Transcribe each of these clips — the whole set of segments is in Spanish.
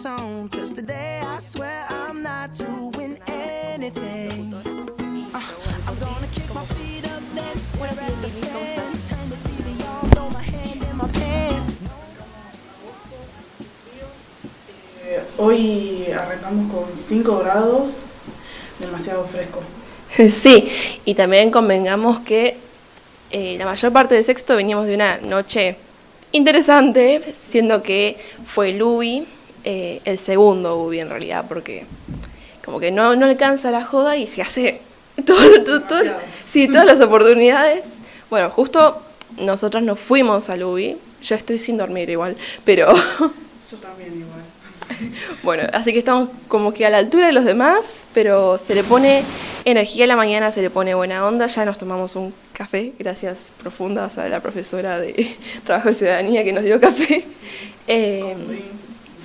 song. Cause today I swear I'm not doing anything. Uh, I'm gonna kick my feet up, then stare at the fan. Turn the TV on, throw my hand in my pants. Eh, Hoy arrancamos con 5 grados, demasiado fresco. Sí, y también convengamos que eh, la mayor parte de sexto veníamos de una noche interesante, siendo que fue UBI, eh, el segundo UBI en realidad, porque como que no, no alcanza la joda y se hace todo, todo- todo- sí, todas las oportunidades. Bueno, justo nosotras nos fuimos al UBI, yo estoy sin dormir igual, pero Yo también igual. bueno, así que estamos como que a la altura de los demás, pero se le pone energía a la mañana, se le pone buena onda, ya nos tomamos un café, gracias profundas a la profesora de Trabajo de Ciudadanía que nos dio café. Eh,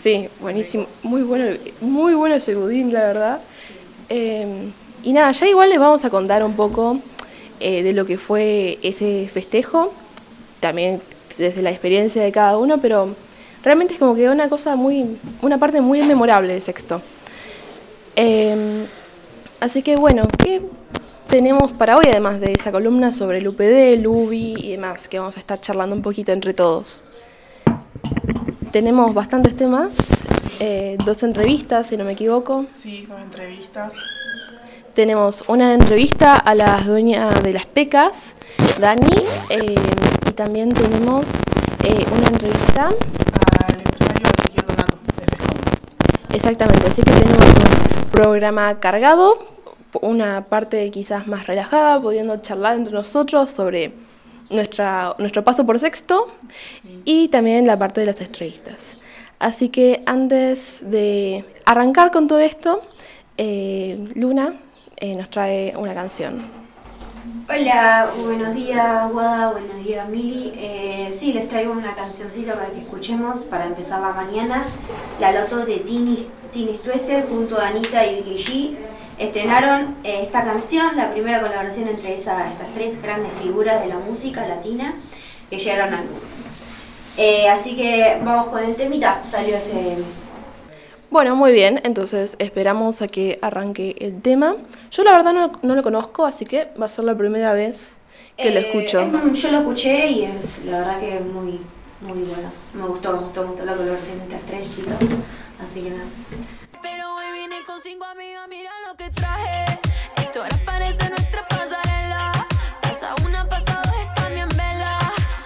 sí, buenísimo, muy bueno, muy bueno ese budín, la verdad. Eh, y nada, ya igual les vamos a contar un poco eh, de lo que fue ese festejo, también desde la experiencia de cada uno, pero realmente es como que una cosa muy, una parte muy memorable de sexto. Eh, así que bueno, ¿qué tenemos para hoy además de esa columna sobre el UPD, el UBI y demás, que vamos a estar charlando un poquito entre todos? Tenemos bastantes temas, eh, dos entrevistas, si no me equivoco. Sí, dos entrevistas. Tenemos una entrevista a la dueña de las pecas, Dani, eh, y también tenemos eh, una entrevista, Al empresario Ezequiel Donato, de exactamente, así que tenemos un programa cargado, una parte quizás más relajada, pudiendo charlar entre nosotros sobre nuestra, nuestro paso por sexto y también la parte de las entrevistas. Así que antes de arrancar con todo esto, eh, Luna eh, nos trae una canción. Hola, buenos días Guada, buenos días Mili. Eh, sí, les traigo una cancioncita para que escuchemos para empezar la mañana. La Loto de Tini, Tini Stuesser junto a Anita y Vicky G. Estrenaron eh, esta canción, la primera colaboración entre esa- estas tres grandes figuras de la música latina que llegaron al mundo. Eh, así que vamos con el temita, salió este mes. Bueno, muy bien, entonces esperamos a que arranque el tema. Yo la verdad no, no lo conozco, así que va a ser la primera vez que lo Eh, escucho. es yo lo escuché y es la verdad que es muy, muy bueno. Me gustó, me gustó mucho la colaboración entre las tres chicas. Así que nada. Pero vine con cinco amigas, mira lo que traje. Esto ahora parece nuestra pasarela. Pasa una, pasa está bien vela.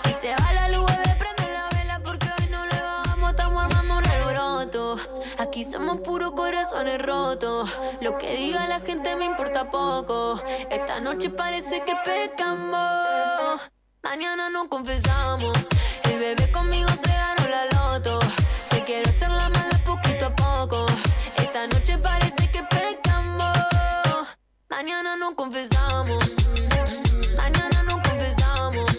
Si se va la luz, bebé, prende la vela. Porque hoy no le bajamos, estamos armando un alboroto. Aquí somos puros corazones rotos. Lo que diga la gente me importa poco. Esta noche parece que pecamos. Mañana nos confesamos. El bebé conmigo se ganó la loto. Te quiero hacer la Mañana nos confesamos. Mañana nos confesamos.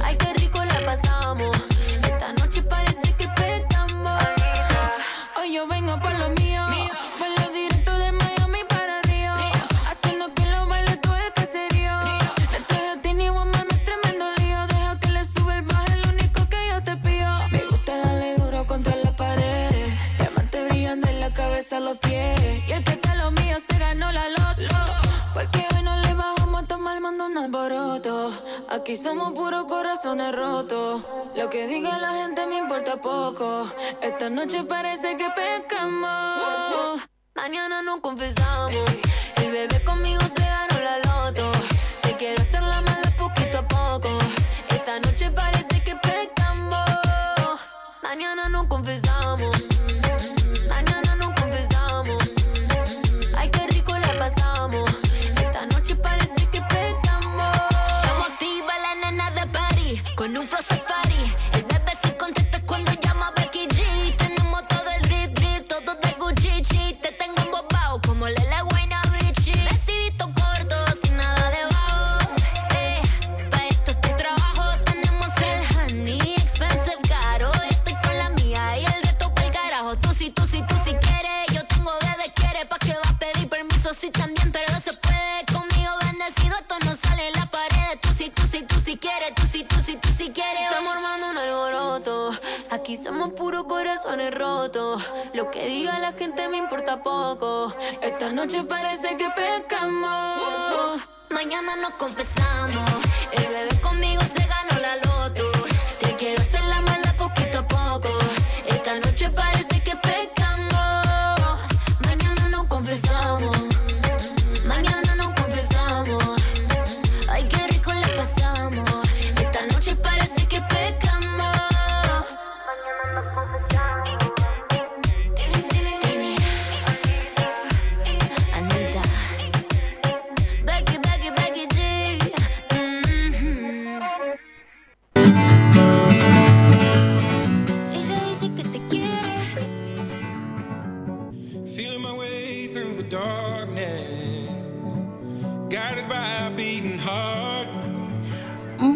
Ay, qué rico la pasamos. Esta noche parece que pecamos. Hoy yo vengo por lo mío. Vuelo directo de Miami para Río. Haciendo que los bailes todo el caserío. Le traje a Tini Woman, es tremendo lío. Deja que le sube el bajo, el único que yo te pido. Me gusta darle duro contra la pared. Diamante brillando en la cabeza los pies. Y el que se ganó la loto. Porque hoy no le bajamos a tomar mando un alboroto. Aquí somos puros corazones rotos. Lo que diga la gente me importa poco. Esta noche parece que pecamos. Mañana nos confesamos. El bebé conmigo se ganó la loto. Te quiero hacer la mala poquito a poco. Esta noche parece que pecamos. Mañana nos confesamos. infrastructure. Mañana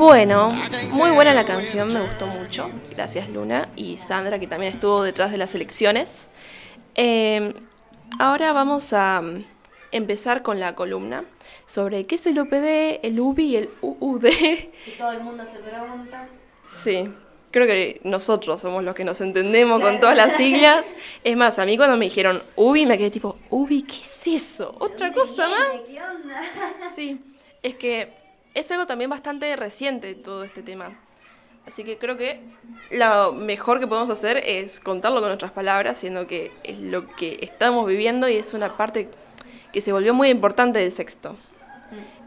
Bueno, muy buena la canción, me gustó mucho. Gracias Luna y Sandra que también estuvo detrás de las elecciones. Eh, ahora vamos a mm, empezar con la columna sobre qué es el UPD, el UBI y el UUD. Y todo el mundo se pregunta. Sí, creo que nosotros somos los que nos entendemos con todas las siglas. Es más, a mí cuando me dijeron UBI me quedé tipo, UBI, ¿qué es eso? ¿Otra cosa más? ¿Qué onda? Sí, es que es algo también bastante reciente todo este tema. Así que creo que lo mejor que podemos hacer es contarlo con nuestras palabras, siendo que es lo que estamos viviendo y es una parte que se volvió muy importante del sexto.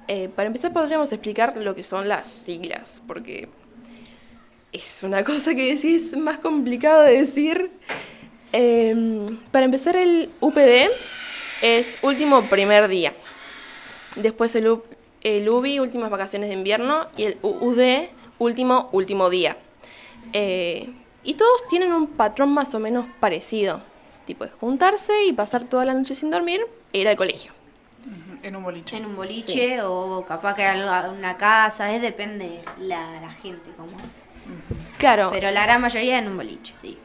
Eh, para empezar podríamos explicar lo que son las siglas, porque es una cosa que es más complicado de decir. Eh, para empezar el UPD es último primer día. Después el, el UBI, últimas vacaciones de invierno, y el UUD, último, último día. Eh, y todos tienen un patrón más o menos parecido. Tipo, es juntarse y pasar toda la noche sin dormir e ir al colegio. En un boliche. En un boliche o capaz que una casa, es depende la, la gente cómo es. Claro, Pero la gran mayoría en un boliche, sí.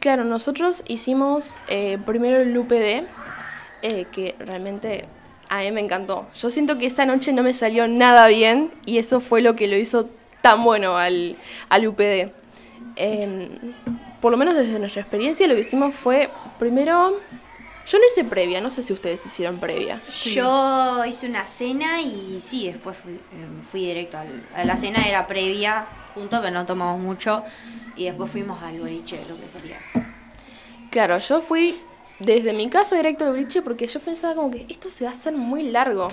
claro, nosotros hicimos eh, primero el UPD, eh, que realmente a mí me encantó. Yo siento que esa noche no me salió nada bien y eso fue lo que lo hizo tan bueno al, al UPD. Em, por lo menos desde nuestra experiencia lo que hicimos fue primero... Yo no hice previa, no sé si ustedes hicieron previa. Yo hice una cena y sí, después fui, eh, fui directo al, a la cena, era previa, junto, pero no tomamos mucho. Y después fuimos al boliche, lo que sería. Claro, yo fui desde mi casa directo al boliche porque yo pensaba como que esto se va a hacer muy largo.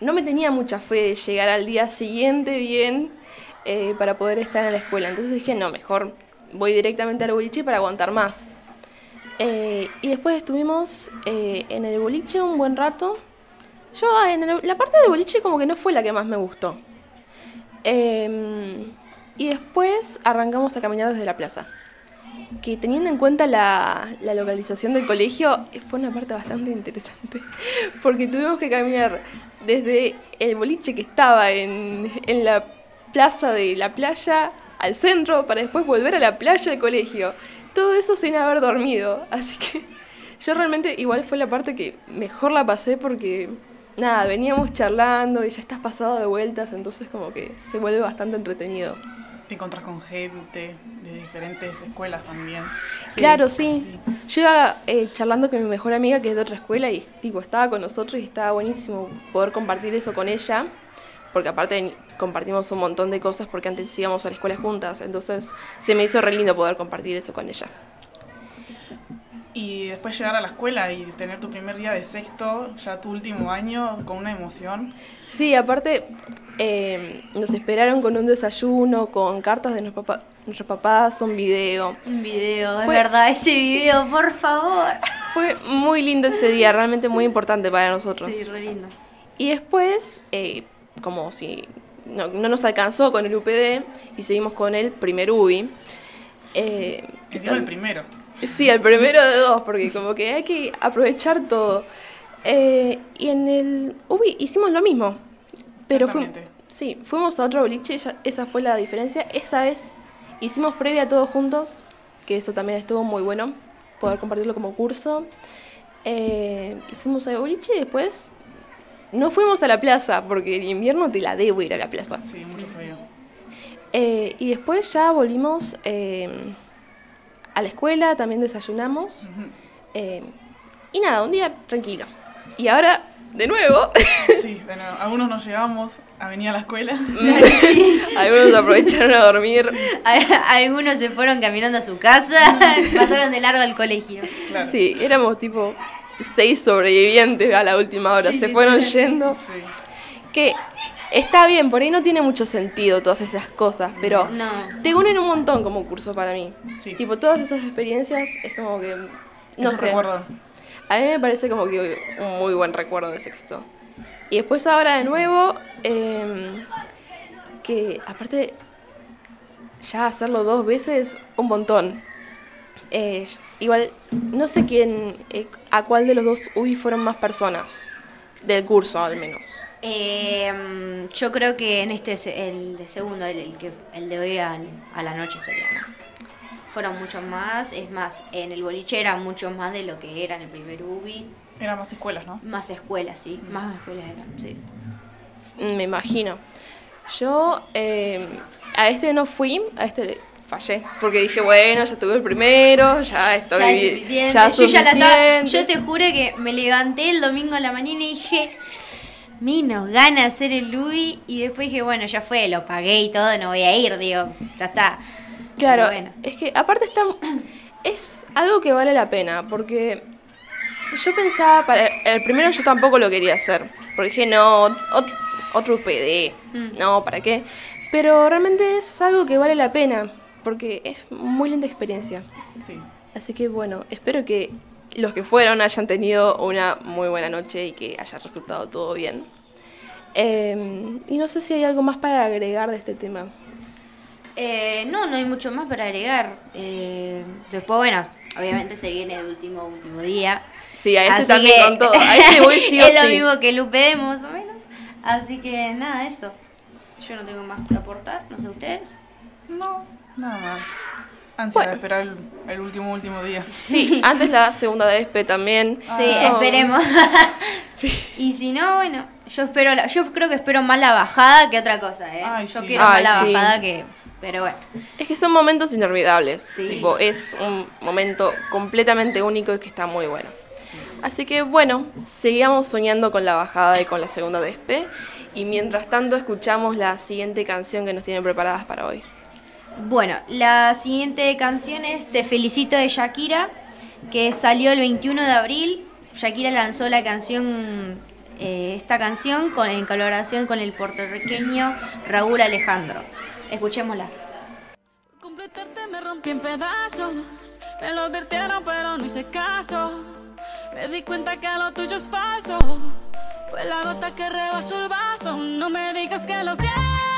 No me tenía mucha fe de llegar al día siguiente bien eh, para poder estar en la escuela. Entonces dije, no, mejor voy directamente al boliche para aguantar más. Eh, y después estuvimos eh, en el boliche un buen rato. Yo ah, en la parte del boliche como que no fue la que más me gustó. Em, y después arrancamos a caminar desde la plaza que teniendo en cuenta la, la localización del colegio, fue una parte bastante interesante, porque tuvimos que caminar desde el boliche que estaba en, en la plaza de la playa al centro, para después volver a la playa del colegio. Todo eso sin haber dormido, así que yo realmente igual fue la parte que mejor la pasé porque, nada, veníamos charlando y ya estás pasado de vueltas, entonces como que se vuelve bastante entretenido. Te encontrás con gente de diferentes escuelas también. Claro, sí. Yo iba eh, charlando con mi mejor amiga que es de otra escuela y tipo estaba con nosotros y estaba buenísimo poder compartir eso con ella, porque aparte compartimos un montón de cosas porque antes íbamos a la escuela juntas, entonces se me hizo re lindo poder compartir eso con ella. Y después llegar a la escuela y tener tu primer día de sexto, ya tu último año, con una emoción. Sí, aparte eh, nos esperaron con un desayuno, con cartas de nuestros papá- nuestros papás, un video. Un video, es Fue- verdad, ese video, por favor. Fue muy lindo ese día, realmente muy importante para nosotros. Sí, re lindo. Y después, eh, como si no, no nos alcanzó con el UPD y seguimos con el primer UBI. eh, Encima el primero. Sí, el primero de dos, porque como que hay que aprovechar todo. Eh, y en el UBI hicimos lo mismo. Pero fu- Exactamente. sí, fuimos a otro boliche, ya- esa fue la diferencia. Esa vez hicimos previa todos juntos, que eso también estuvo muy bueno, poder compartirlo como curso. Eh, y fuimos al boliche y después no fuimos a la plaza, porque en invierno te la debo ir a la plaza. Sí, mucho frío. Eh, y después ya volvimos a la escuela, también desayunamos. Eh, y nada, un día tranquilo. Y ahora, de nuevo, Sí, bueno, algunos nos llevamos a venir a la escuela. algunos aprovecharon a dormir. Algunos se fueron caminando a su casa, pasaron de largo al colegio. Claro. Sí, éramos tipo seis sobrevivientes a la última hora. Sí, Se fueron sí. yendo. Sí. Que está bien, por ahí no tiene mucho sentido todas esas cosas, pero No. te unen un montón como curso para mí. Sí. Tipo, todas esas experiencias es como que. No sé. recuerdo. A mí me parece como que un muy buen recuerdo de sexto. Y después ahora de nuevo, em, que aparte ya hacerlo dos veces, un montón. Eh, igual, no sé quién, eh, a cuál de los dos UBI fueron más personas, del curso al menos. Eh, yo creo que en este, se- el de segundo, el, el que, el de hoy al- a la noche sería, ¿no? Fueron muchos más, es más, en el boliche era mucho más de lo que era en el primer UBI, Eran más escuelas, ¿no? más escuelas, sí, más escuelas eran, sí. Mm, Me imagino. Yo em, a este no fui, a este fallé, porque dije, bueno, ya tuve el primero, ya estoy ya es suficiente. ya es yo ya la estaba, suficiente. yo te juro que me levanté el domingo a la mañana y dije, menos gana hacer el UBI y después dije, bueno, ya fue, lo pagué y todo, no voy a ir, digo, ya está. Claro, bueno. es que aparte está, es algo que vale la pena, porque yo pensaba, para el primero yo tampoco lo quería hacer, porque dije, no, otro, otro PD, Mm. no, ¿para qué? Pero realmente es algo que vale la pena, porque es muy linda experiencia. Sí. Así que bueno, espero que los que fueron hayan tenido una muy buena noche y que haya resultado todo bien. Eh, y no sé si hay algo más para agregar de este tema. Eh, no, no hay mucho más para agregar. Eh, después, bueno, obviamente se viene el último, último día. Sí, a ese también que- con todo. A ese voy sí o es lo sí. mismo que el UPD, más o menos. Así que nada, eso. Yo no tengo más que aportar, no sé ustedes. No, nada más. Ansia Bueno. de esperar el, el último, último día. Sí, antes la segunda DSP también. Sí, Ah. esperemos. Sí. y si no, bueno, yo espero la- yo creo que espero más la bajada que otra cosa, ¿eh? Ay, yo sí. quiero más Ay, la sí. bajada que. Pero bueno. Es que son momentos inolvidables. Sí. Tipo, es un momento completamente único y que está muy bueno. Así que bueno, seguíamos soñando con la bajada y con la segunda DSP. Y mientras tanto escuchamos la siguiente canción que nos tienen preparadas para hoy. Bueno, la siguiente canción es Te felicito de Shakira, que salió el 21 de abril. Shakira lanzó la canción, eh, esta canción con, en colaboración con el puertorriqueño Raúl Alejandro. Escuchémosla. completarte me rompí en pedazos. Me lo advirtieron, pero no hice caso. Me di cuenta que lo tuyo es falso. Fue la gota que rebasó el vaso. No me digas que lo sientes.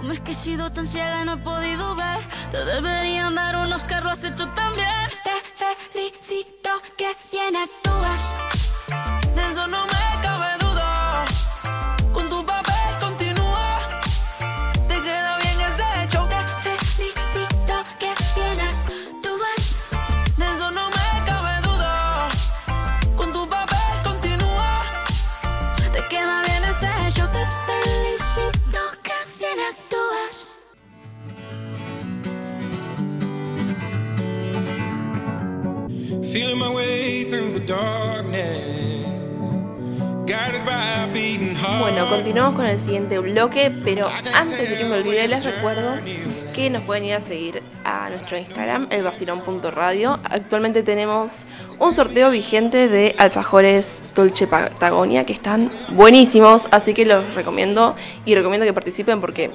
¿Cómo es que he sido tan ciega no he podido ver? Te deberían dar unos lo has hecho tan. Con el siguiente bloque, pero antes de que me olvide les recuerdo que nos pueden ir a seguir a nuestro Instagram, elvacilón.radio. Actualmente tenemos un sorteo vigente de alfajores Dolce Patagonia que están buenísimos, así que los recomiendo y recomiendo que participen porque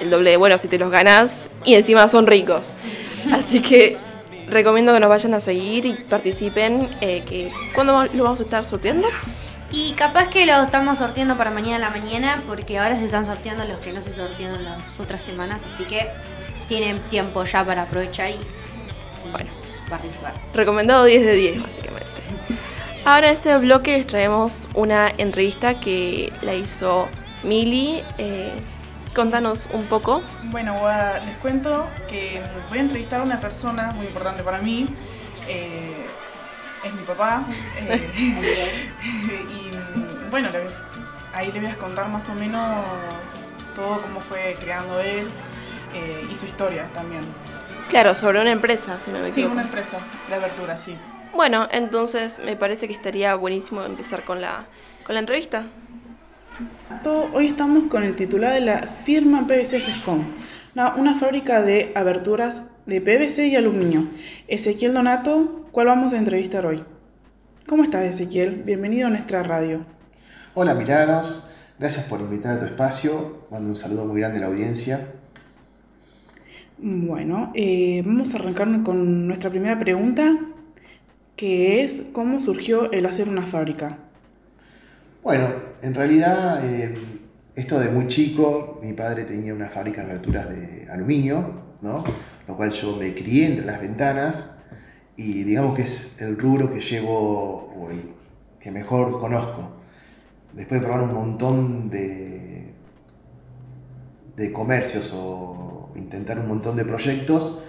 el doble de bueno si te los ganas y encima son ricos. Así que recomiendo que nos vayan a seguir y participen. Eh, que ¿Cuándo lo vamos a estar sorteando? Y capaz que lo estamos sorteando para mañana a la mañana, porque ahora se están sorteando los que no se sortearon las otras semanas, así que tienen tiempo ya para aprovechar y Bueno. participar. Recomendado 10 de 10, básicamente. Ahora en este bloque les traemos una entrevista que la hizo Mili. Eh, contanos un poco. Bueno, voy a- les cuento que voy a entrevistar a una persona muy importante para mí. eh, es mi papá. eh, y bueno, le- ahí le voy a contar más o menos todo cómo fue creando él eh, y su historia también. Claro, sobre una empresa, si no me Sí, equivoco. una empresa de abertura, sí. Bueno, entonces me parece que estaría buenísimo empezar con la, con la entrevista. Hoy estamos con el titular de la firma PVC Fescom, una, una fábrica de aberturas de PVC y aluminio. Ezequiel Donato, ¿cuál vamos a entrevistar hoy? ¿Cómo estás, Ezequiel? Bienvenido a nuestra radio. Hola Milagros, gracias por invitar a tu espacio. Mando un saludo muy grande a la audiencia. Bueno, eh, vamos a arrancar con nuestra primera pregunta, que es ¿cómo surgió el hacer una fábrica? Bueno, en realidad, eh, esto de muy chico, mi padre tenía una fábrica de aberturas de aluminio, ¿no? Lo cual yo me crié entre las ventanas y digamos que es el rubro que llevo el que mejor conozco. Después de probar un montón de, de comercios o intentar un montón de proyectos,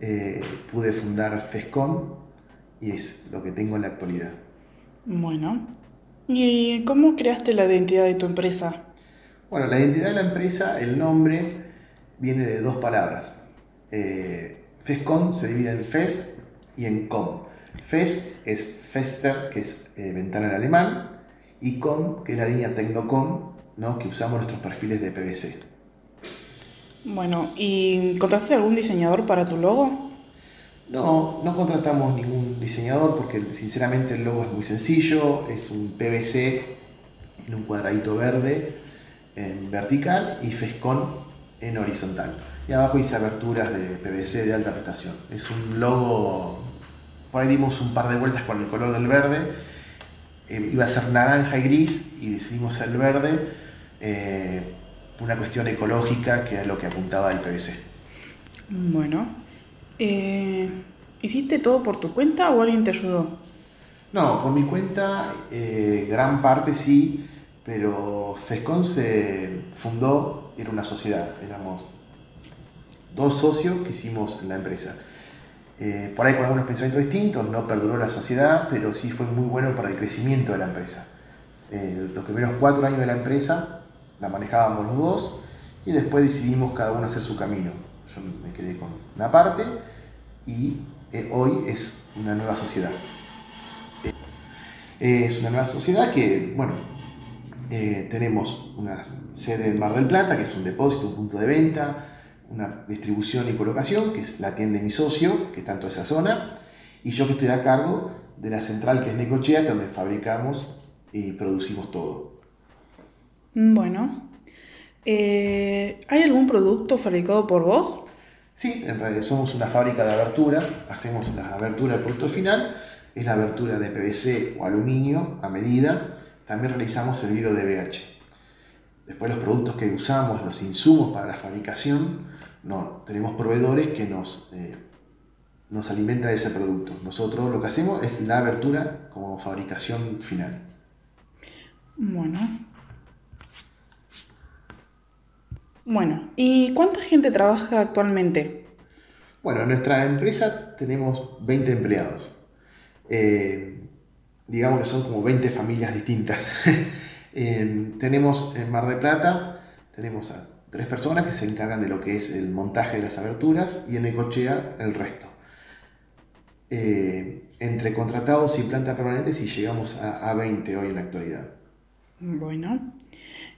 eh, pude fundar FESCON y es lo que tengo en la actualidad. Bueno, ¿y cómo creaste la identidad de tu empresa? Bueno, la identidad de la empresa, el nombre, viene de dos palabras. Eh, FESCON se divide en FES y en CON. FES es Fester, que es eh, ventana en alemán, y CON, que es la línea Tecnocon, ¿no? que usamos nuestros perfiles de PVC. Bueno, ¿y contrataste algún diseñador para tu logo? No, no contratamos ningún diseñador porque sinceramente el logo es muy sencillo, es un PVC en un cuadradito verde en vertical y FESCON en horizontal. Y abajo hice aberturas de PVC de alta prestación. Es un logo, por ahí dimos un par de vueltas con el color del verde, eh, iba a ser naranja y gris y decidimos el verde, eh, una cuestión ecológica que es lo que apuntaba el PVC. Bueno, eh, ¿hiciste todo por tu cuenta o alguien te ayudó? No, por mi cuenta, gran parte sí, pero FESCON se fundó, era una sociedad, éramos dos socios que hicimos la empresa. Eh, por ahí con algunos pensamientos distintos, no perduró la sociedad, pero sí fue muy bueno para el crecimiento de la empresa. Eh, los primeros cuatro años de la empresa la manejábamos los dos y después decidimos cada uno hacer su camino. Yo me quedé con una parte y eh, hoy es una nueva sociedad. Es una nueva sociedad que, bueno, tenemos una sede en Mar del Plata, que es un depósito, un punto de venta, una distribución y colocación, que es la tienda de mi socio, que está en toda esa zona, y yo que estoy a cargo de la central que es Necochea, que es donde fabricamos y producimos todo. Bueno, eh, ¿hay algún producto fabricado por vos? Sí, en realidad somos una fábrica de aberturas, hacemos la abertura del producto final, es la abertura de PVC o aluminio a medida, también realizamos el vidrio de BH. después los productos que usamos, los insumos para la fabricación, no, tenemos proveedores que nos, eh, nos alimentan de ese producto. Nosotros lo que hacemos es la abertura como fabricación final. Bueno. Bueno, ¿y cuánta gente trabaja actualmente? Bueno, en nuestra empresa tenemos 20 empleados. Eh, digamos que son como 20 familias distintas. Eh, tenemos en Mar de Plata, tenemos a tres personas que se encargan de lo que es el montaje de las aberturas y en Ecochea el resto. Eh, entre contratados y planta permanente si llegamos a, a 20 hoy en la actualidad. Bueno.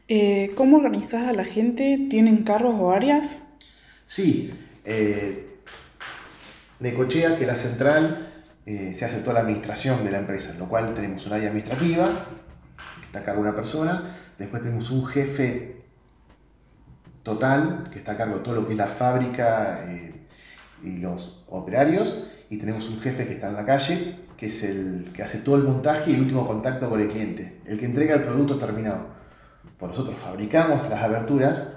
Eh, ¿Cómo organizás a la gente? ¿Tienen carros o áreas? Sí, eh, Necochea, que es la central, eh, se hace toda la administración de la empresa, en lo cual tenemos un área administrativa, que está a cargo de una persona, después tenemos un jefe total, que está a cargo de todo lo que es la fábrica eh, y los operarios, y tenemos un jefe que está en la calle, que es el que hace todo el montaje y el último contacto con el cliente, el que entrega el producto terminado. Pues nosotros fabricamos las aberturas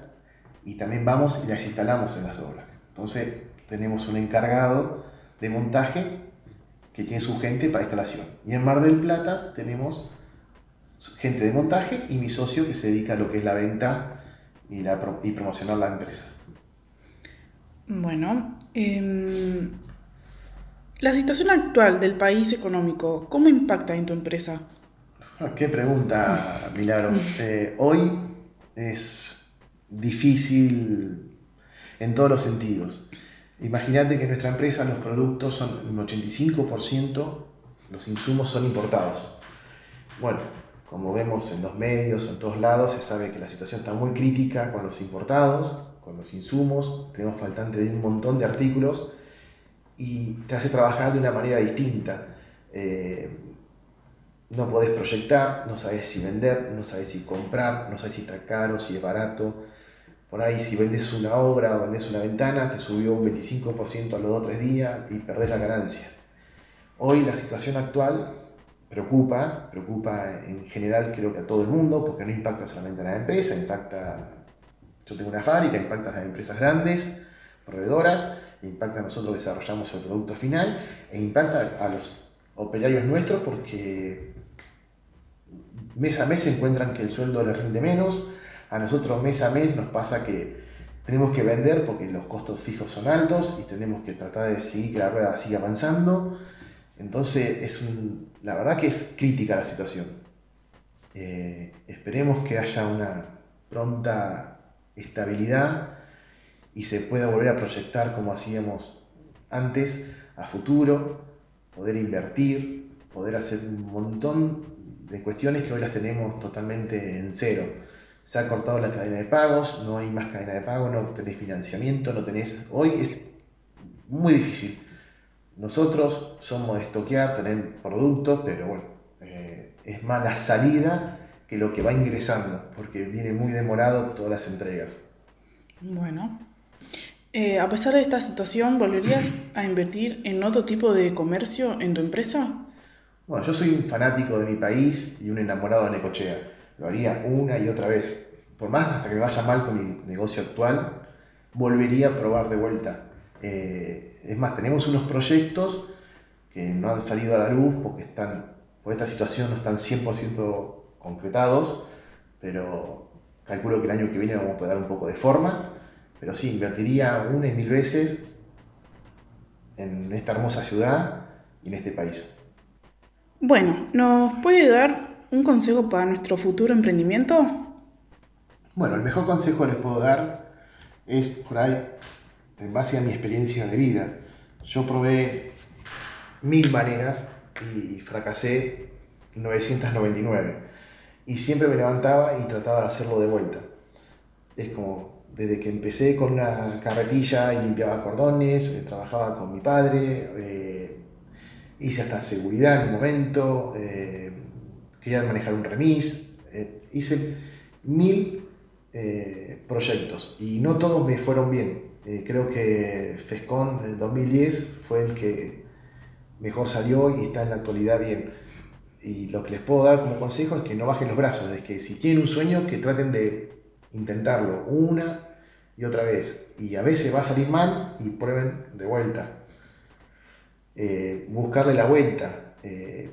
y también vamos y las instalamos en las obras. Entonces tenemos un encargado de montaje que tiene su gente para instalación. Y en Mar del Plata tenemos gente de montaje y mi socio que se dedica a lo que es la venta y, la, y promocionar la empresa. Bueno, em, la situación actual del país económico, ¿cómo impacta en tu empresa? Ah, Qué pregunta, Milagro. Eh, hoy es difícil en todos los sentidos. Imagínate que en nuestra empresa los productos son un 85%, los insumos son importados. Bueno, como vemos en los medios, en todos lados, se sabe que la situación está muy crítica con los importados, con los insumos, tenemos faltante de un montón de artículos y te hace trabajar de una manera distinta. Eh, no podés proyectar, no sabes si vender, no sabes si comprar, no sabes si está caro, si es barato. Por ahí si vendes una obra o vendes una ventana, te subió un 25% a los 2 o 3 días y perdés la ganancia. Hoy la situación actual preocupa, preocupa en general creo que a todo el mundo, porque no impacta solamente a la empresa, impacta, yo tengo una fábrica, impacta a las empresas grandes, proveedoras, impacta a nosotros que desarrollamos el producto final e impacta a los operarios nuestros porque mes a mes se encuentran que el sueldo les rinde menos, a nosotros mes a mes nos pasa que tenemos que vender porque los costos fijos son altos y tenemos que tratar de seguir que la rueda siga avanzando. Entonces, es un- la verdad que es crítica la situación. Eh, esperemos que haya una pronta estabilidad y se pueda volver a proyectar como hacíamos antes, a futuro, poder invertir, poder hacer un montón de cuestiones que hoy las tenemos totalmente en cero. Se ha cortado la cadena de pagos, no hay más cadena de pago, no tenés financiamiento, no tenés... Hoy es muy difícil. Nosotros somos de estoquear, tener productos, pero bueno, eh, es más la salida que lo que va ingresando, porque viene muy demorado todas las entregas. Bueno, eh, a pesar de esta situación, ¿volverías a invertir en otro tipo de comercio en tu empresa? Bueno, yo soy un fanático de mi país y un enamorado de Necochea. Lo haría una y otra vez. Por más hasta que me vaya mal con mi negocio actual, volvería a probar de vuelta. Eh, es más, tenemos unos proyectos que no han salido a la luz porque están, por esta situación no están 100% concretados, pero calculo que el año que viene vamos a poder dar un poco de forma. Pero sí, invertiría una y mil veces en esta hermosa ciudad y en este país. Bueno, ¿nos puede dar un consejo para nuestro futuro emprendimiento? Bueno, el mejor consejo que les puedo dar es por ahí, en base a mi experiencia de vida. Yo probé mil maneras y fracasé 999. Y siempre me levantaba y trataba de hacerlo de vuelta. Es como desde que empecé con una carretilla y limpiaba cordones, eh, trabajaba con mi padre, eh, hice hasta seguridad en un momento, eh, quería manejar un remis, hice mil proyectos y no todos me fueron bien. Eh, creo que FESCON en el 2010 fue el que mejor salió y está en la actualidad bien. Y lo que les puedo dar como consejo es que no bajen los brazos, es que si tienen un sueño que traten de intentarlo una y otra vez. Y a veces va a salir mal y prueben de vuelta. Eh, buscarle la vuelta, eh,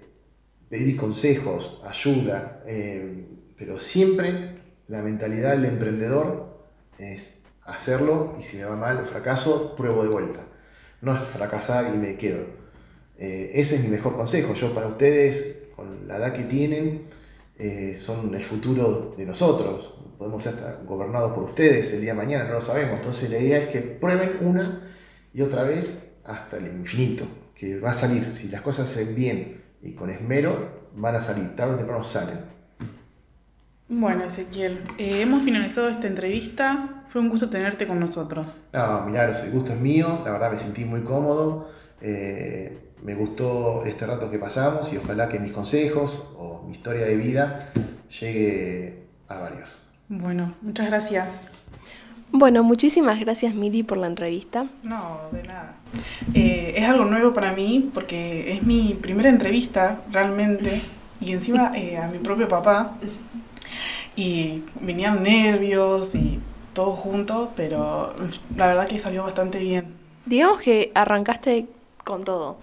pedir consejos, ayuda, pero siempre la mentalidad del emprendedor es hacerlo y si me va mal fracaso, pruebo de vuelta. No es fracasar y me quedo. Eh, ese es mi mejor consejo. Yo para ustedes, con la edad que tienen, eh, son el futuro de nosotros. Podemos ser gobernados por ustedes el día de mañana, no lo sabemos. Entonces la idea es que prueben una y otra vez hasta el infinito. Que va a salir, si las cosas se ven bien y con esmero, van a salir, tarde o temprano salen. Bueno, Ezequiel, eh, hemos finalizado esta entrevista. Fue un gusto tenerte con nosotros. No, Milagros, el gusto es mío, la verdad me sentí muy cómodo, eh, me gustó este rato que pasamos y ojalá que mis consejos o mi historia de vida llegue a varios. Bueno, muchas gracias. Bueno, muchísimas gracias Mili por la entrevista. No, de nada. Eh, es algo nuevo para mí porque es mi primera entrevista realmente y encima eh, a mi propio papá y venían nervios y todo junto, pero la verdad que salió bastante bien. Digamos que arrancaste con todo.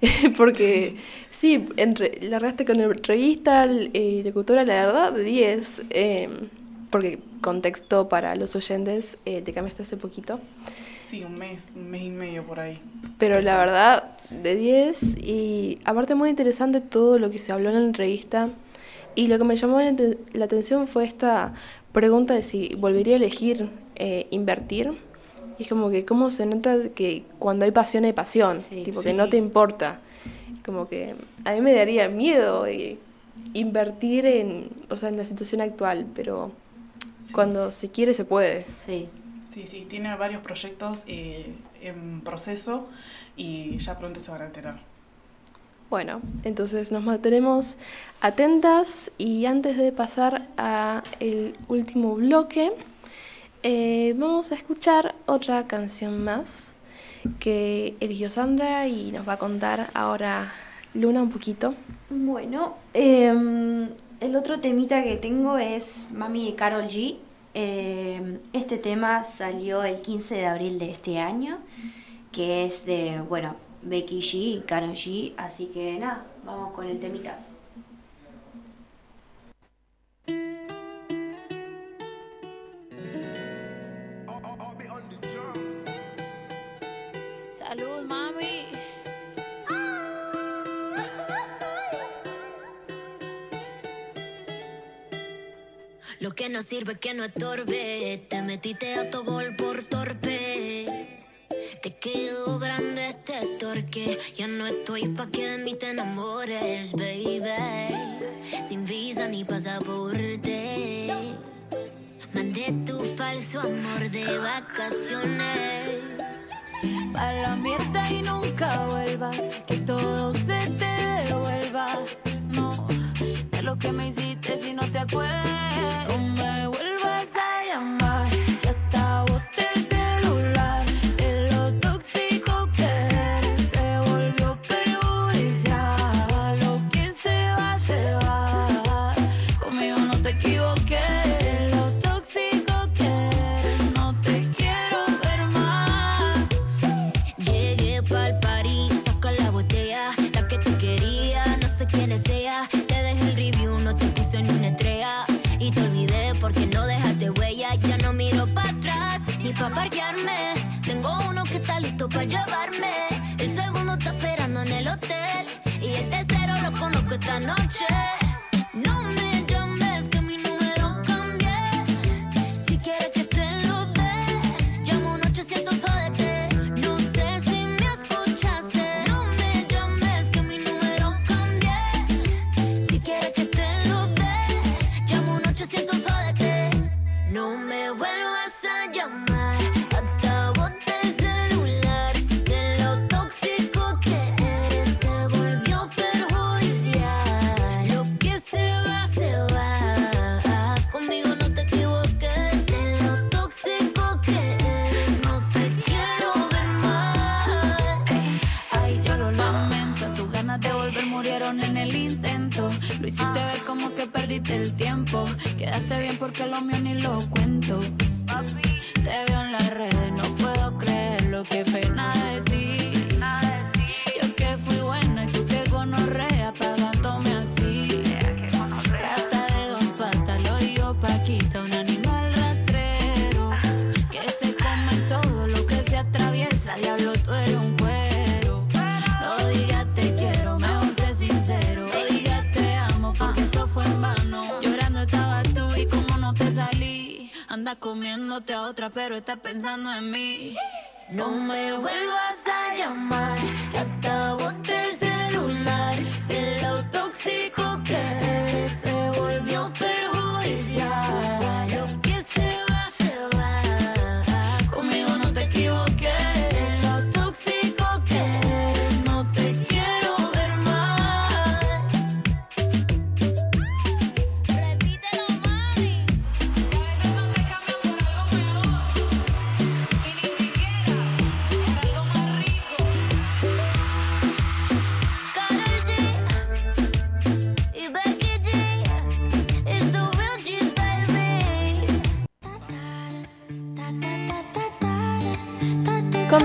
Porque sí, entre, largaste con la entrevista, eh, locutora, la verdad, de 10. eh, porque contexto para los oyentes, eh, te cambiaste hace poquito. Sí, un mes, un mes y medio por ahí. Pero la verdad, de 10. Y aparte muy interesante todo lo que se habló en la entrevista. Y lo que me llamó la, aten- la atención fue esta pregunta de si volvería a elegir eh, invertir. Y es como que cómo se nota que cuando hay pasión hay pasión. Sí. tipo que no te importa. Como que a mí me daría miedo eh, invertir en, o sea, en la situación actual. Pero Sí. cuando se quiere se puede. Sí. Sí, sí, tiene varios proyectos eh, en proceso y ya pronto se van a enterar. Bueno, entonces nos mantenemos atentas y antes de pasar a el último bloque, eh, vamos a escuchar otra canción más que eligió Sandra y nos va a contar ahora Luna un poquito. Bueno, em, el otro temita que tengo es Mami Carol G. Em, este tema salió el 15 de abril de este año, que es de, bueno, Becky G y Carol G. Así que nada, vamos con el temita. Salud, mami. Lo que no sirve que no estorbe. Te metiste a tu gol por torpe. Te quedó grande este torque. Ya no estoy pa' que de mí te enamores, baby. Sin visa ni pasaporte. Mandé tu falso amor de vacaciones. Pa' la mierda y nunca vuelvas. Que todo se te devuelva. No, de lo que me hiciste si no te acuerdas. Pero estás pensando en mí. No me vuelvas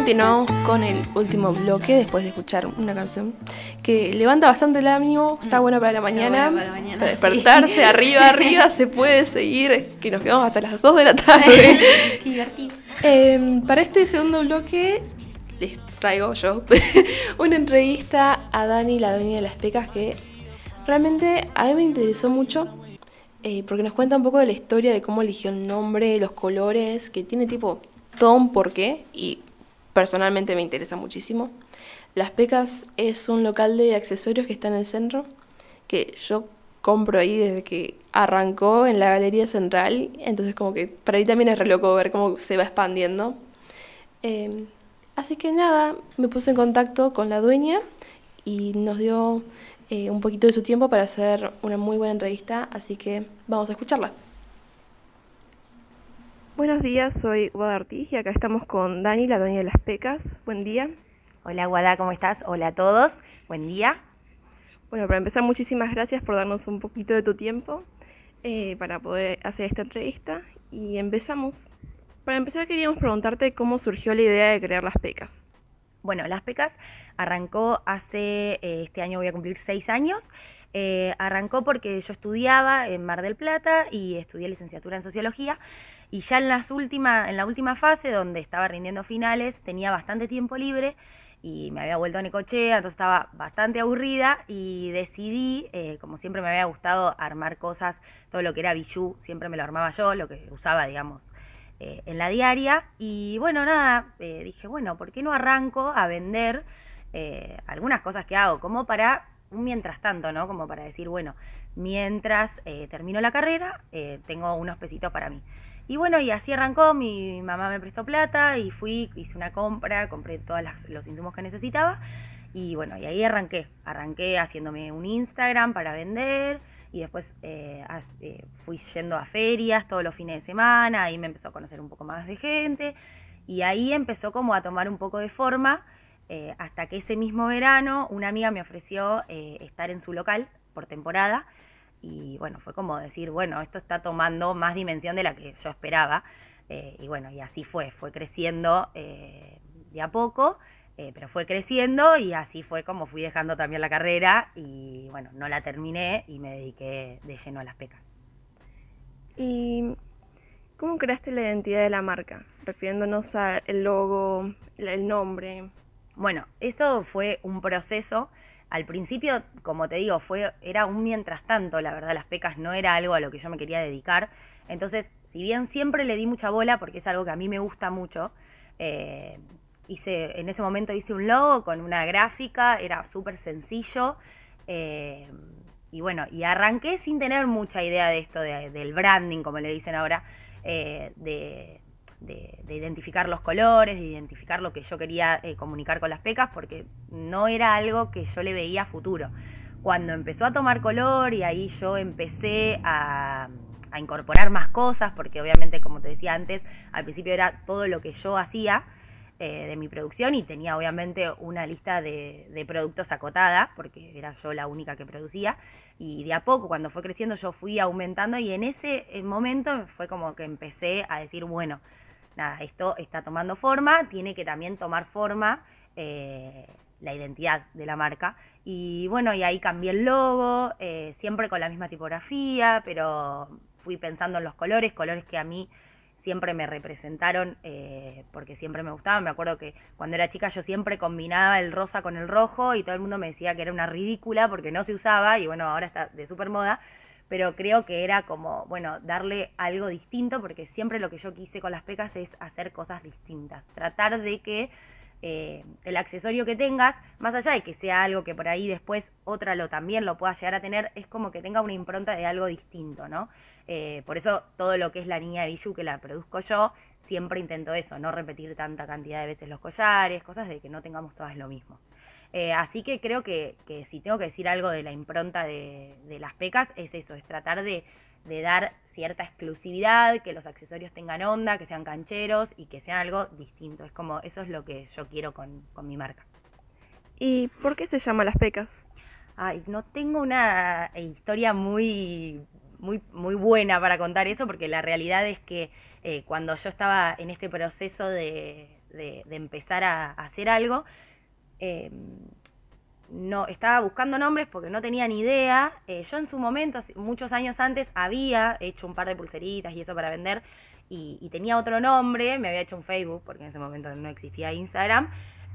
Continuamos con el último bloque después de escuchar una canción que levanta bastante el ánimo, está buena para la mañana, para la mañana, despertarse sí. arriba, arriba, se puede seguir, que nos quedamos hasta las 2 de la tarde. Qué divertido. Eh, para este segundo bloque les traigo yo una entrevista a Dani, la dueña de las pecas, que realmente a mí me interesó mucho eh, porque nos cuenta un poco de la historia de cómo eligió el nombre, los colores, que tiene tipo todo un porqué y personalmente me interesa muchísimo. Las Pecas es un local de accesorios que está en el centro, que yo compro ahí desde que arrancó en la Galería Central, entonces como que para mí también es re ver cómo se va expandiendo. Eh, así que nada, me puse en contacto con la dueña y nos dio eh, un poquito de su tiempo para hacer una muy buena entrevista, así que vamos a escucharla. Buenos días, soy Guada Ortiz y acá estamos con Dani, la dueña de las pecas. Buen día. Hola Guada, ¿cómo estás? Hola a todos, buen día. Bueno, para empezar, muchísimas gracias por darnos un poquito de tu tiempo eh, para poder hacer esta entrevista y empezamos. Para empezar, queríamos preguntarte cómo surgió la idea de crear las pecas. Bueno, Las Pecas arrancó hace, eh, este año voy a cumplir seis años. Eh, arrancó porque yo estudiaba en Mar del Plata y estudié licenciatura en Sociología. Y ya en, las última, en la última fase, donde estaba rindiendo finales, tenía bastante tiempo libre y me había vuelto a Necochea, entonces estaba bastante aburrida y decidí, eh, como siempre me había gustado armar cosas, todo lo que era bijú, siempre me lo armaba yo, lo que usaba, digamos, eh, en la diaria. Y bueno, nada, eh, dije, bueno, ¿por qué no arranco a vender algunas cosas que hago? Como para un mientras tanto, ¿no? Como para decir, bueno, mientras termino la carrera, tengo unos pesitos para mí. Y bueno, y así arrancó, mi mamá me prestó plata y fui, hice una compra, compré todos los insumos que necesitaba. Y bueno, y ahí arranqué. Arranqué haciéndome un Instagram para vender y después eh, eh, fui yendo a ferias todos los fines de semana, ahí me empezó a conocer un poco más de gente y ahí empezó como a tomar un poco de forma eh, hasta que ese mismo verano una amiga me ofreció estar en su local por temporada y bueno, fue como decir, bueno, esto está tomando más dimensión de la que yo esperaba eh, y bueno, y así fue, fue creciendo eh, de a poco. eh, pero fue creciendo y así fue como fui dejando también la carrera y bueno, no la terminé y me dediqué de lleno a las pecas. ¿Y cómo creaste la identidad de la marca? Refiriéndonos al logo, el nombre. Bueno, eso fue un proceso. Al principio, como te digo, fue, era un mientras tanto, la verdad, las pecas no era algo a lo que yo me quería dedicar. Entonces, si bien siempre le di mucha bola, porque es algo que a mí me gusta mucho, eh, hice, en ese momento hice un logo con una gráfica, era súper sencillo. eh, y bueno, y arranqué sin tener mucha idea de esto, de- del branding, como le dicen ahora, eh, de, de- de identificar los colores, de identificar lo que yo quería eh, comunicar con las pecas, porque no era algo que yo le veía futuro. Cuando empezó a tomar color y ahí yo empecé a, a incorporar más cosas, porque obviamente, como te decía antes, al principio era todo lo que yo hacía eh, de mi producción y tenía obviamente una lista de, de productos acotada, porque era yo la única que producía, y de a poco, cuando fue creciendo, yo fui aumentando y en ese eh, momento fue como que empecé a decir, bueno, esto está tomando forma, tiene que también tomar forma eh, la identidad de la marca. Y bueno, y ahí cambié el logo, eh, siempre con la misma tipografía, pero fui pensando en los colores, colores que a mí siempre me representaron eh, porque siempre me gustaban. Me acuerdo que cuando era chica yo siempre combinaba el rosa con el rojo y todo el mundo me decía que era una ridícula porque no se usaba y bueno, ahora está de súper moda. Pero creo que era como, bueno, darle algo distinto, porque siempre lo que yo quise con las pecas es hacer cosas distintas, tratar de que eh, el accesorio que tengas, más allá de que sea algo que por ahí después otra lo también lo pueda llegar a tener, es como que tenga una impronta de algo distinto, ¿no? Eh, por eso todo lo que es la niña de Bijou que la produzco yo, siempre intento eso, no repetir tanta cantidad de veces los collares, cosas de que no tengamos todas lo mismo. Eh, así que creo que, que, si tengo que decir algo de la impronta de, de las pecas, es eso, es tratar de, de, dar cierta exclusividad, que los accesorios tengan onda, que sean cancheros y que sean algo distinto. Es como, eso es lo que yo quiero con, con mi marca. ¿Y por qué se llama Las Pecas? Ay, no tengo una historia muy, muy, muy buena para contar eso, porque la realidad es que eh, cuando yo estaba en este proceso de, empezar a, a hacer algo, eh, no estaba buscando nombres porque no tenía ni idea. Eh, yo en su momento, muchos años antes, había hecho un par de pulseritas y eso para vender y, tenía otro nombre, me había hecho un Facebook porque en ese momento no existía Instagram.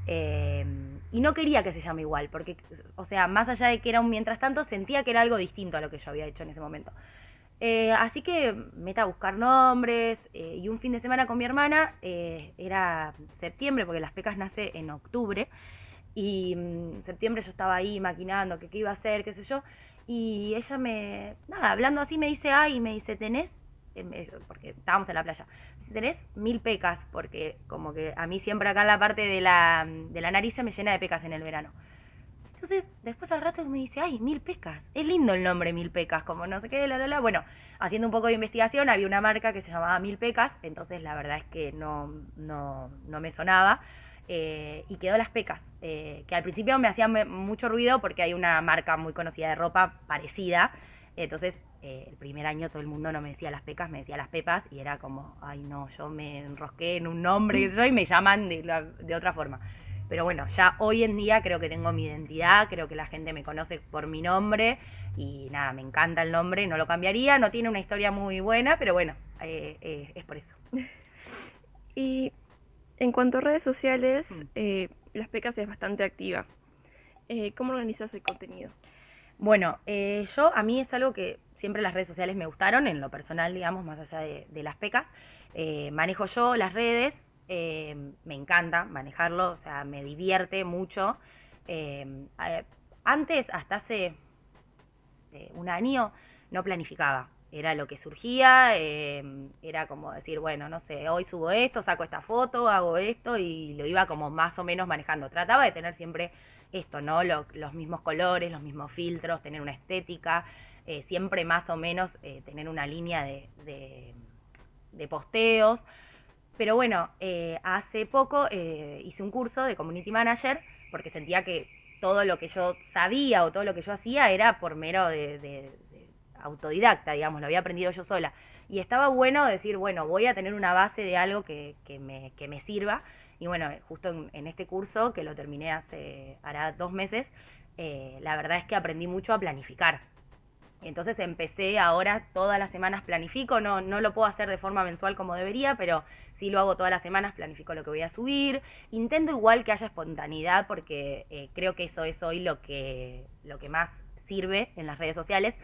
Eh, y no quería que se llame igual, porque, o sea, más allá de que era un mientras tanto, sentía que era algo distinto a lo que yo había hecho en ese momento. Eh, así que meta a buscar nombres eh, y un fin de semana con mi hermana, era septiembre, porque Las Pecas nace en octubre, y en septiembre yo estaba ahí maquinando que qué iba a hacer, qué sé yo, y ella me, nada, hablando así me dice, ay, me dice, ¿tenés? Porque estábamos en la playa. Me dice, tenés mil pecas, porque como que a mí siempre acá en la parte de la, de la nariz se me llena de pecas en el verano. Entonces, después al rato me dice, ay, mil pecas. Es lindo el nombre mil pecas, como no sé qué, la, la, la. Bueno, haciendo un poco de investigación, había una marca que se llamaba Mil Pecas, entonces la verdad es que no, no, no me sonaba. Eh, y quedó las pecas, eh, que al principio me hacía mucho ruido porque hay una marca muy conocida de ropa parecida. Entonces, eh, el primer año todo el mundo no me decía las pecas, me decía las pepas, y era como, ay no, yo me enrosqué en un nombre y me llaman de, la, de otra forma. Pero bueno, ya hoy en día creo que tengo mi identidad, creo que la gente me conoce por mi nombre y nada, me encanta el nombre, no lo cambiaría, no tiene una historia muy buena, pero bueno, eh, eh, es por eso. Y en cuanto a redes sociales, mm. eh, Las Pecas es bastante activa. Eh, ¿Cómo organizas el contenido? Bueno, eh, yo a mí es algo que siempre las redes sociales me gustaron, en lo personal, digamos, más allá de, de Las Pecas. manejo yo las redes, me encanta manejarlo, o sea, me divierte mucho. antes, hasta hace un año, no planificaba era lo que surgía, eh, era como decir, bueno, no sé, hoy subo esto, saco esta foto, hago esto y lo iba como más o menos manejando. Trataba de tener siempre esto, ¿no? Lo, los mismos colores, los mismos filtros, tener una estética, eh, siempre más o menos eh, tener una línea de, de, posteos. Pero bueno, eh, hace poco hice un curso de Community Manager porque sentía que todo lo que yo sabía o todo lo que yo hacía era por mero de, autodidacta, digamos, lo había aprendido yo sola. Y estaba bueno decir, bueno, voy a tener una base de algo que, que, me, que me, sirva. Y bueno, justo en, este curso, que lo terminé hace, hará dos meses, eh, la verdad es que aprendí mucho a planificar. Entonces empecé ahora todas las semanas planifico, no, no lo puedo hacer de forma mensual como debería, pero sí lo hago todas las semanas, planifico lo que voy a subir. Intento igual que haya espontaneidad porque eh, creo que eso es hoy lo que, lo que más sirve en las redes sociales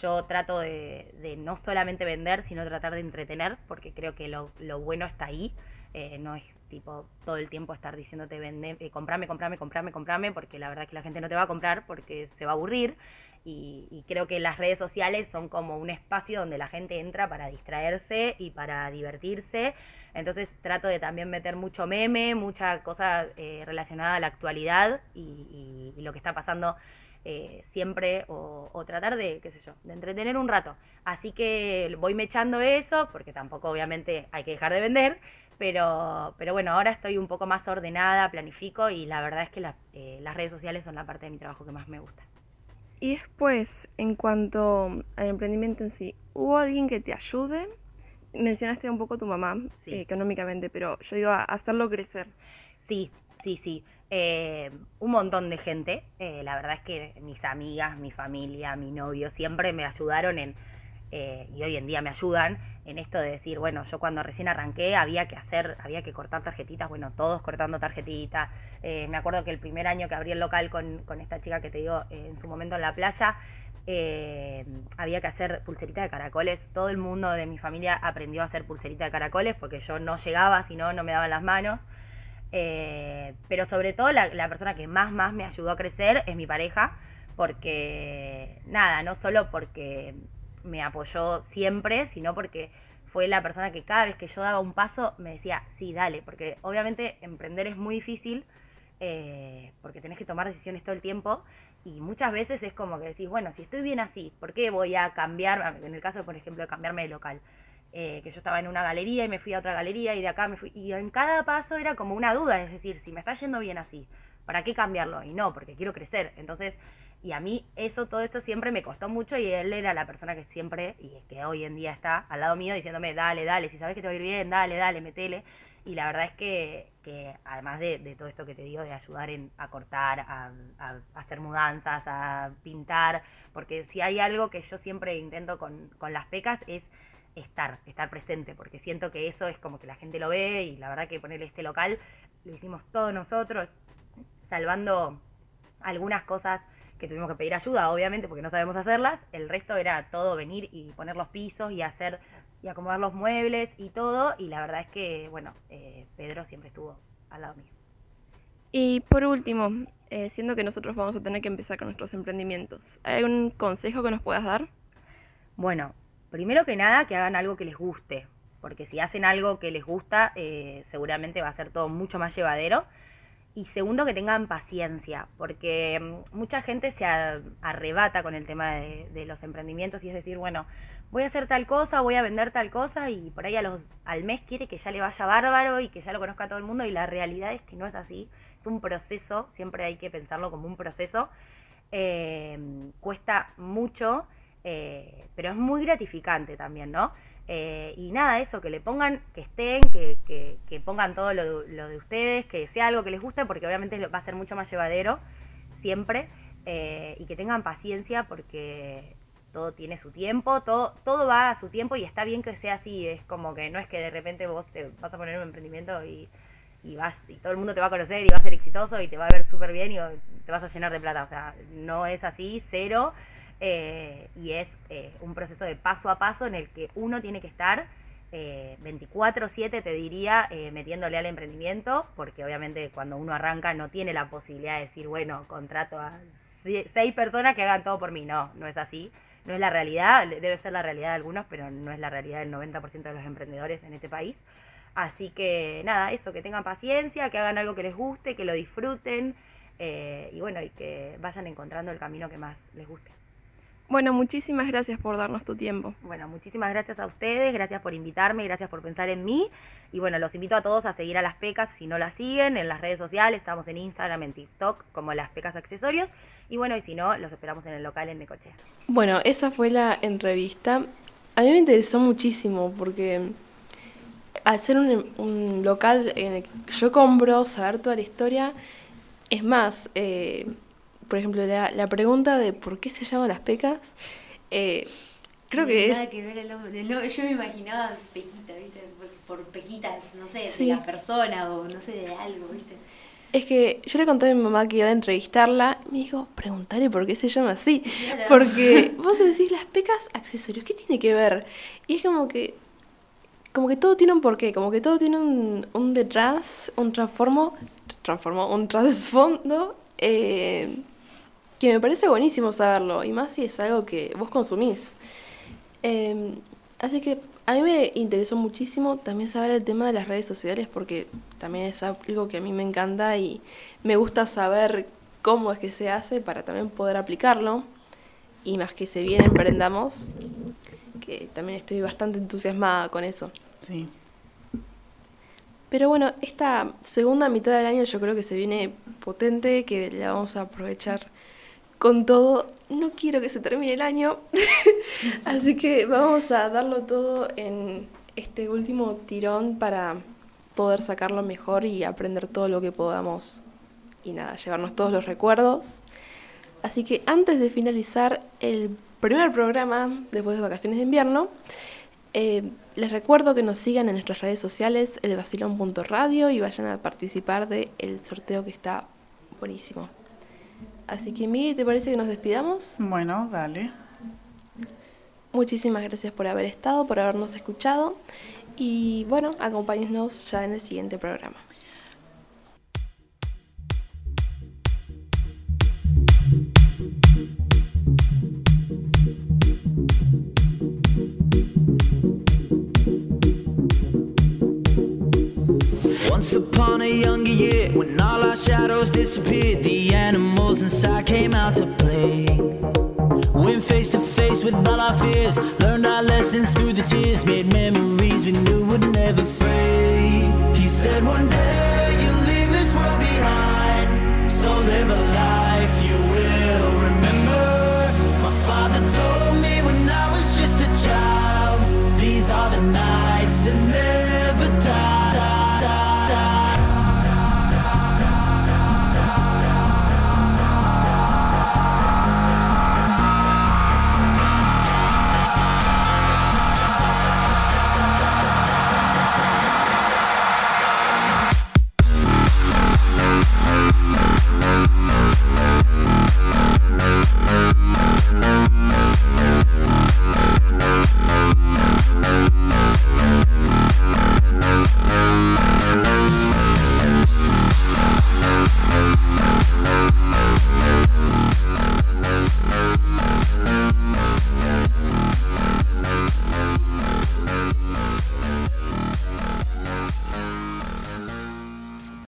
yo trato de, de, no solamente vender, sino tratar de entretener, porque creo que lo, lo bueno está ahí. Eh, no es tipo todo el tiempo estar diciéndote vende, eh, comprame, comprame, comprame, comprame, porque la verdad es que la gente no te va a comprar porque se va a aburrir. Y, y, creo que las redes sociales son como un espacio donde la gente entra para distraerse y para divertirse. Entonces trato de también meter mucho meme, mucha cosa eh, relacionada a la actualidad y, y, y lo que está pasando eh, siempre o, o, tratar de, qué sé yo, de entretener un rato. Así que voy mechando eso, porque tampoco obviamente hay que dejar de vender, pero, pero bueno, ahora estoy un poco más ordenada, planifico y la verdad es que la, eh, las redes sociales son la parte de mi trabajo que más me gusta. Y después, en cuanto al emprendimiento en sí, ¿hubo alguien que te ayude? Mencionaste un poco tu mamá sí. eh, económicamente, pero yo digo, a hacerlo crecer. Sí, sí, sí. Eh, un montón de gente. Eh, la verdad es que mis amigas, mi familia, mi novio siempre me ayudaron en, eh, y hoy en día me ayudan en esto de decir, bueno, yo cuando recién arranqué había que hacer, había que cortar tarjetitas, bueno, todos cortando tarjetitas. me acuerdo que el primer año que abrí el local con, con esta chica que te digo en su momento en la playa, había que hacer pulserita de caracoles. Todo el mundo de mi familia aprendió a hacer pulserita de caracoles porque yo no llegaba, si no, no me daban las manos. Eh, pero sobre todo la, persona que más, más me ayudó a crecer es mi pareja, porque nada, no solo porque me apoyó siempre, sino porque fue la persona que cada vez que yo daba un paso me decía, sí, dale, porque obviamente emprender es muy difícil, eh, porque tenés que tomar decisiones todo el tiempo y muchas veces es como que decís, bueno, si estoy bien así, ¿por qué voy a cambiar? En el caso, por ejemplo, de cambiarme de local. Eh, que yo estaba en una galería y me fui a otra galería y de acá me fui. Y en cada paso era como una duda, es decir, si me está yendo bien así, ¿para qué cambiarlo? Y no, porque quiero crecer. Entonces, y a mí eso, todo esto siempre me costó mucho y él era la persona que siempre, y que hoy en día está al lado mío diciéndome, dale, dale, si sabes que te va a ir bien, dale, dale, metele. Y la verdad es que, que además de, de todo esto que te digo, de ayudar en, a cortar, a, a hacer mudanzas, a pintar, porque si hay algo que yo siempre intento con, con las pecas es estar, estar presente, porque siento que eso es como que la gente lo ve y la verdad que ponerle este local lo hicimos todos nosotros, salvando algunas cosas que tuvimos que pedir ayuda, obviamente, porque no sabemos hacerlas, el resto era todo venir y poner los pisos y hacer y acomodar los muebles y todo, y la verdad es que, bueno, eh, Pedro siempre estuvo al lado mío. Y por último, eh, siendo que nosotros vamos a tener que empezar con nuestros emprendimientos, ¿hay algún consejo que nos puedas dar? Bueno, primero que nada, que hagan algo que les guste, porque si hacen algo que les gusta, eh, seguramente va a ser todo mucho más llevadero. Y segundo, que tengan paciencia, porque mm, mucha gente se arrebata con el tema de, los emprendimientos y es decir, bueno, voy a hacer tal cosa, voy a vender tal cosa y por ahí al mes quiere que ya le vaya bárbaro y que ya lo conozca todo el mundo y la realidad es que no es así, es un proceso, siempre hay que pensarlo como un proceso, eh, cuesta mucho, eh, pero es muy gratificante también, ¿no? Eh, y nada, eso, que le pongan, que estén, que, pongan todo lo de ustedes, que sea algo que les guste, porque obviamente va a ser mucho más llevadero siempre, eh, y que tengan paciencia porque todo tiene su tiempo, todo, todo va a su tiempo y está bien que sea así, es como que no es que de repente vos te vas a poner un emprendimiento y, y vas y todo el mundo te va a conocer y va a ser exitoso y te va a ver súper bien y te vas a llenar de plata, o sea, no es así, cero, eh, y es eh, un proceso de paso a paso en el que uno tiene que estar eh, 24/7, te diría, eh, metiéndole al emprendimiento, porque obviamente cuando uno arranca no tiene la posibilidad de decir, bueno, contrato a seis personas que hagan todo por mí, no, no es así. No es la realidad, debe ser la realidad de algunos, pero no es la realidad del 90% de los emprendedores en este país. Así que nada, eso, que tengan paciencia, que hagan algo que les guste, que lo disfruten y bueno, y que vayan encontrando el camino que más les guste. Bueno, muchísimas gracias por darnos tu tiempo. Bueno, muchísimas gracias a ustedes, gracias por invitarme, gracias por pensar en mí. Y bueno, los invito a todos a seguir a Las Pecas si no las siguen en las redes sociales, estamos en Instagram, en TikTok como Las Pecas Accesorios. Y bueno, y si no, los esperamos en el local en Necochea. Bueno, esa fue la entrevista. A mí me interesó muchísimo porque al ser un, un local en el que yo compro, saber toda la historia, es más, eh, por ejemplo, la, la pregunta de por qué se llaman las pecas, eh, creo No que tiene es... Nada que ver el nombre- Yo me imaginaba Pequita, ¿viste? Por, por Pequitas, no sé, Sí. de la persona o no sé, de algo, ¿viste? Es que yo le conté a mi mamá que iba a entrevistarla y me dijo, preguntale por qué se llama así. Claro. Porque vos decís las pecas accesorios, ¿qué tiene que ver? Y es como que, como que todo tiene un porqué, como que todo tiene un, un detrás, un transformo, transformo, un trasfondo, eh, que me parece buenísimo saberlo, y más si es algo que vos consumís. Eh, así que a mí me interesó muchísimo también saber el tema de las redes sociales porque también es algo que a mí me encanta y me gusta saber cómo es que se hace para también poder aplicarlo. Y más que se viene emprendamos, que también estoy bastante entusiasmada con eso. Sí. Pero bueno, esta segunda mitad del año yo creo que se viene potente, que la vamos a aprovechar con todo. No quiero que se termine el año, así que vamos a darlo todo en este último tirón para poder sacarlo mejor y aprender todo lo que podamos. Y nada, llevarnos todos los recuerdos. Así que antes de finalizar el primer programa después de vacaciones de invierno, eh, les recuerdo que nos sigan en nuestras redes sociales, elvacilón.radio y vayan a participar del sorteo que está buenísimo. Así que, Miri, ¿te parece que nos despidamos? Bueno, dale. Muchísimas gracias por haber estado, por habernos escuchado. Y bueno, acompáñenos ya en el siguiente programa. Once upon a younger year, when all our shadows disappeared, the animals inside came out to play. Went face to face with all our fears, learned our lessons through the tears, made memories we knew would never fade. He said, One day you'll leave this world behind, so live a life you will remember. My father told me when I was just a child, these are the nights that never